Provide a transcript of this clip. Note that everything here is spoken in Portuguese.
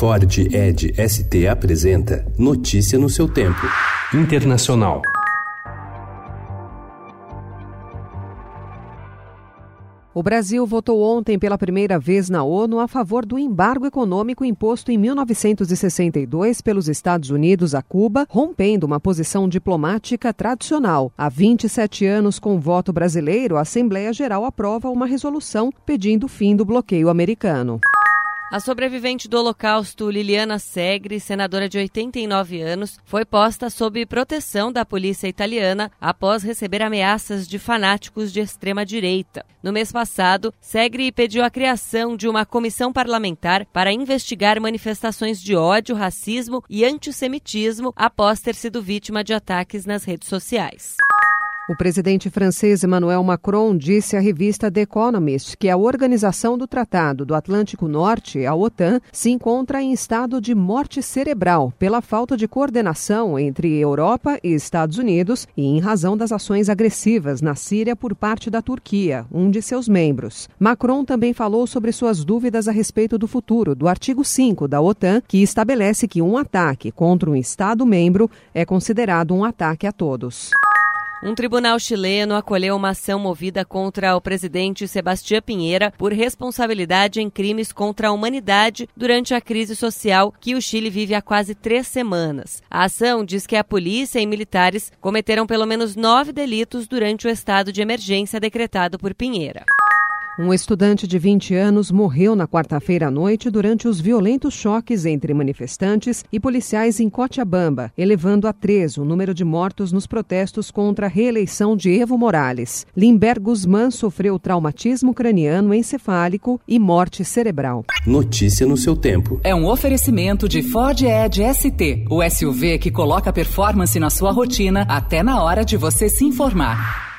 Ford Ed ST apresenta Notícia no seu tempo. Internacional. O Brasil votou ontem pela primeira vez na ONU a favor do embargo econômico imposto em 1962 pelos Estados Unidos a Cuba, rompendo uma posição diplomática tradicional. Há 27 anos, com voto brasileiro, a Assembleia Geral aprova uma resolução pedindo o fim do bloqueio americano. A sobrevivente do Holocausto, Liliana Segre, senadora de 89 anos, foi posta sob proteção da polícia italiana após receber ameaças de fanáticos de extrema-direita. No mês passado, Segre pediu a criação de uma comissão parlamentar para investigar manifestações de ódio, racismo e antissemitismo após ter sido vítima de ataques nas redes sociais. O presidente francês Emmanuel Macron disse à revista The Economist que a organização do Tratado do Atlântico Norte, a OTAN, se encontra em estado de morte cerebral pela falta de coordenação entre Europa e Estados Unidos e em razão das ações agressivas na Síria por parte da Turquia, um de seus membros. Macron também falou sobre suas dúvidas a respeito do futuro do artigo 5 da OTAN, que estabelece que um ataque contra um Estado membro é considerado um ataque a todos. Um tribunal chileno acolheu uma ação movida contra o presidente Sebastião Pinheira por responsabilidade em crimes contra a humanidade durante a crise social que o Chile vive há quase três semanas. A ação diz que a polícia e militares cometeram pelo menos nove delitos durante o estado de emergência decretado por Pinheira. Um estudante de 20 anos morreu na quarta-feira à noite durante os violentos choques entre manifestantes e policiais em Cochabamba, elevando a três o número de mortos nos protestos contra a reeleição de Evo Morales. Limber Guzmán sofreu traumatismo craniano encefálico e morte cerebral. Notícia no seu tempo. É um oferecimento de Ford Edge ST, o SUV que coloca performance na sua rotina até na hora de você se informar.